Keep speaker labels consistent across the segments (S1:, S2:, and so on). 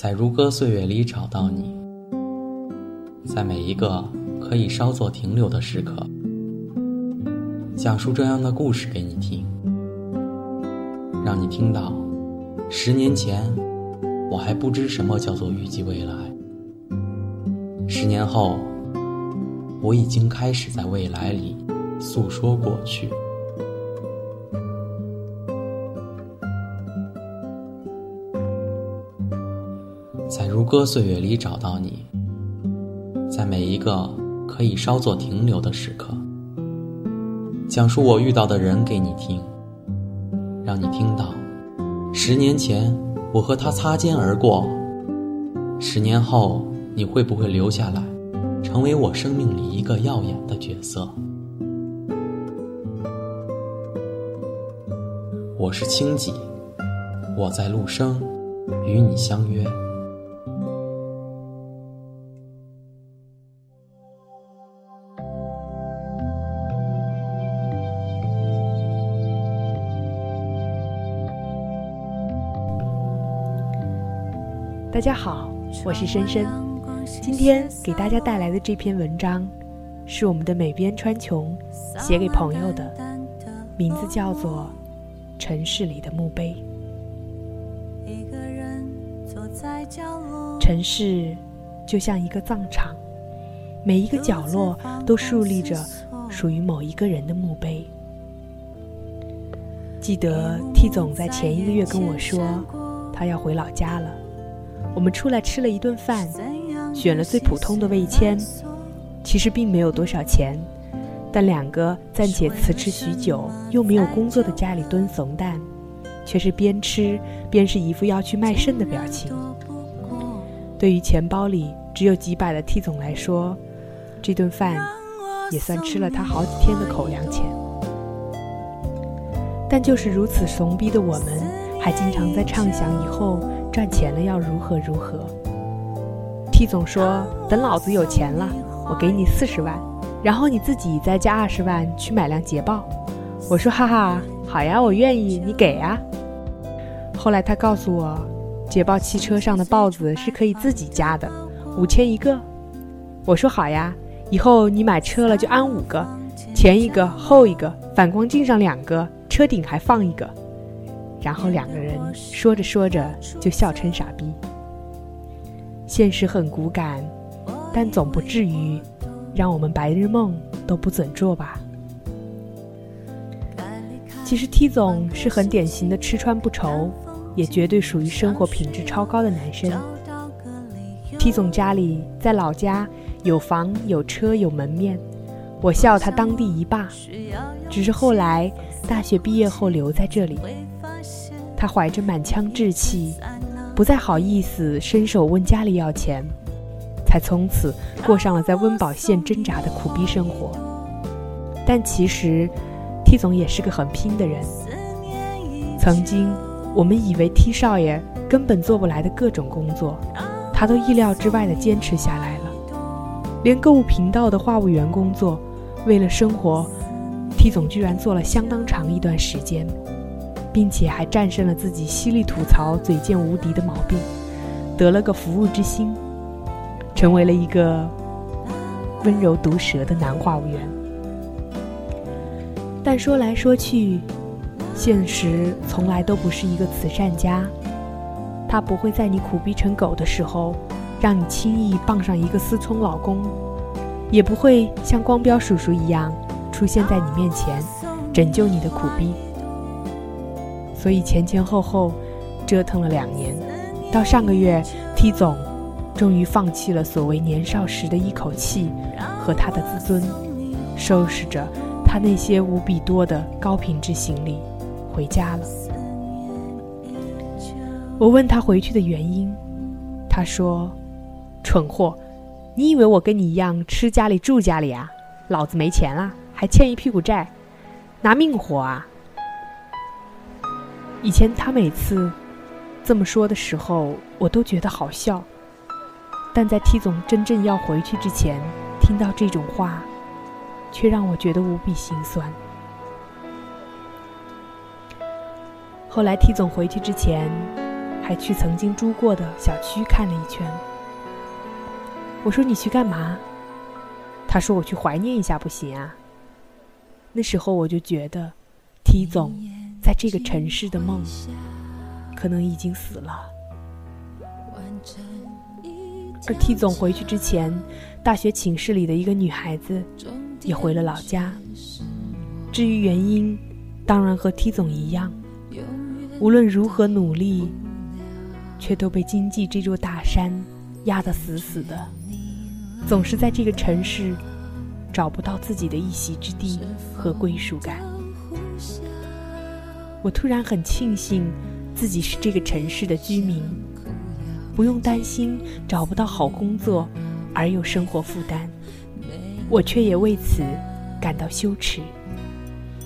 S1: 在如歌岁月里找到你，在每一个可以稍作停留的时刻，讲述这样的故事给你听，让你听到十年前我还不知什么叫做预计未来，十年后我已经开始在未来里诉说过去。歌岁月里找到你，在每一个可以稍作停留的时刻，讲述我遇到的人给你听，让你听到十年前我和他擦肩而过，十年后你会不会留下来，成为我生命里一个耀眼的角色？我是清几，我在陆生与你相约。
S2: 大家好，我是深深。今天给大家带来的这篇文章，是我们的美编川琼写给朋友的，名字叫做《城市里的墓碑》。城市就像一个葬场，每一个角落都竖立着属于某一个人的墓碑。记得 T 总在前一个月跟我说，他要回老家了。我们出来吃了一顿饭，选了最普通的味千，其实并没有多少钱，但两个暂且辞职许久又没有工作的家里蹲怂蛋，却是边吃边是一副要去卖肾的表情。对于钱包里只有几百的 T 总来说，这顿饭也算吃了他好几天的口粮钱。但就是如此怂逼的我们，还经常在畅想以后。赚钱了要如何如何？T 总说：“等老子有钱了，我给你四十万，然后你自己再加二十万去买辆捷豹。”我说：“哈哈，好呀，我愿意，你给呀。”后来他告诉我，捷豹汽车上的豹子是可以自己加的，五千一个。我说：“好呀，以后你买车了就安五个，前一个后一个，反光镜上两个，车顶还放一个。”然后两个人说着说着就笑成傻逼。现实很骨感，但总不至于让我们白日梦都不准做吧？其实 T 总是很典型的吃穿不愁，也绝对属于生活品质超高的男生。T 总家里在老家有房有车有门面，我笑他当地一霸。只是后来大学毕业后留在这里。他怀着满腔志气，不再好意思伸手问家里要钱，才从此过上了在温饱线挣扎的苦逼生活。但其实，T 总也是个很拼的人。曾经，我们以为 T 少爷根本做不来的各种工作，他都意料之外的坚持下来了。连购物频道的话务员工作，为了生活，T 总居然做了相当长一段时间。并且还战胜了自己犀利吐槽、嘴贱无敌的毛病，得了个服务之心，成为了一个温柔毒舌的男话务员。但说来说去，现实从来都不是一个慈善家，他不会在你苦逼成狗的时候，让你轻易傍上一个思聪老公，也不会像光标叔叔一样出现在你面前，拯救你的苦逼。所以前前后后折腾了两年，到上个月，T 总终于放弃了所谓年少时的一口气和他的自尊，收拾着他那些无比多的高品质行李，回家了。我问他回去的原因，他说：“蠢货，你以为我跟你一样吃家里住家里啊？老子没钱了，还欠一屁股债，拿命活啊！”以前他每次这么说的时候，我都觉得好笑。但在 T 总真正要回去之前，听到这种话，却让我觉得无比心酸。后来 T 总回去之前，还去曾经住过的小区看了一圈。我说：“你去干嘛？”他说：“我去怀念一下，不行啊。”那时候我就觉得，T 总在这个城市的梦，可能已经死了。而 T 总回去之前，大学寝室里的一个女孩子也回了老家。至于原因，当然和 T 总一样，无论如何努力，却都被经济这座大山压得死死的，总是在这个城市。找不到自己的一席之地和归属感，我突然很庆幸自己是这个城市的居民，不用担心找不到好工作而有生活负担。我却也为此感到羞耻，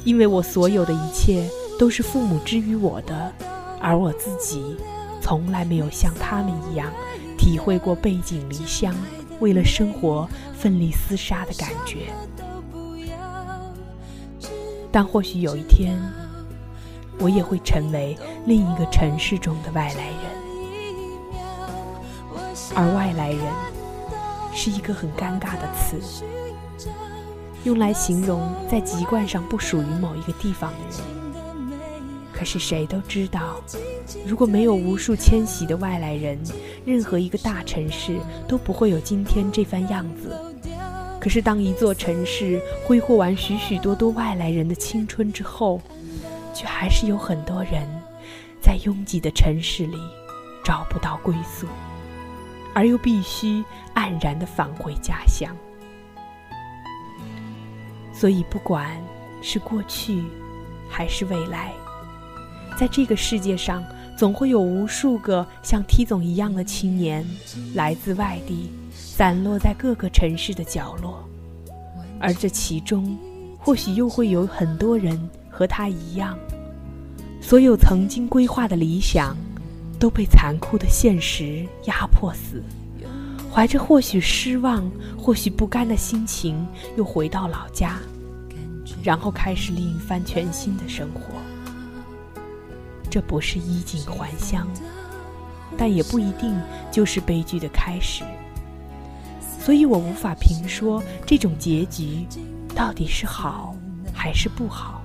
S2: 因为我所有的一切都是父母之于我的，而我自己从来没有像他们一样体会过背井离乡。为了生活奋力厮杀的感觉，但或许有一天，我也会成为另一个城市中的外来人。而外来人是一个很尴尬的词，用来形容在籍贯上不属于某一个地方的人。可是谁都知道，如果没有无数迁徙的外来人，任何一个大城市都不会有今天这番样子。可是当一座城市挥霍完许许多多外来人的青春之后，却还是有很多人在拥挤的城市里找不到归宿，而又必须黯然的返回家乡。所以，不管是过去还是未来。在这个世界上，总会有无数个像 T 总一样的青年，来自外地，散落在各个城市的角落，而这其中，或许又会有很多人和他一样，所有曾经规划的理想，都被残酷的现实压迫死，怀着或许失望、或许不甘的心情，又回到老家，然后开始另一番全新的生活。这不是衣锦还乡，但也不一定就是悲剧的开始。所以我无法评说这种结局到底是好还是不好。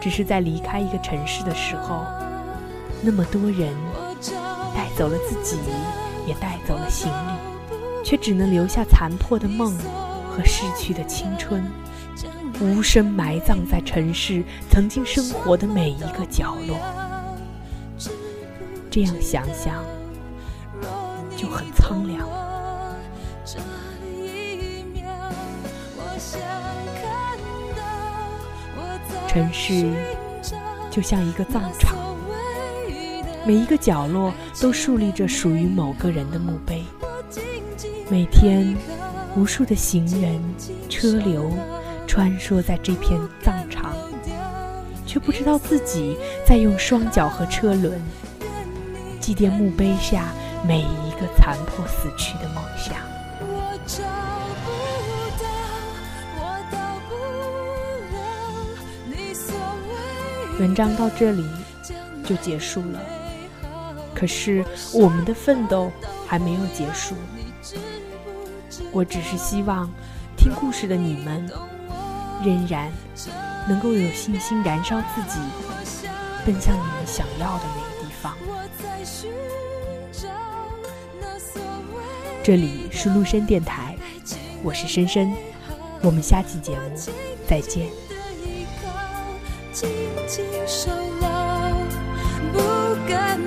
S2: 只是在离开一个城市的时候，那么多人带走了自己，也带走了行李，却只能留下残破的梦和逝去的青春。无声埋葬在城市曾经生活的每一个角落，这样想想就很苍凉。城市就像一个葬场，每一个角落都竖立着属于某个人的墓碑。每天，无数的行人、车流。穿梭在这片葬场，却不知道自己在用双脚和车轮祭奠墓碑下每一个残破死去的梦想。文章到这里就结束了，可是我们的奋斗还没有结束。我只是希望听故事的你们。仍然能够有信心燃烧自己，奔向你们想要的那个地方。这里是陆深电台，我是深深，我们下期节目再见。紧紧守牢不敢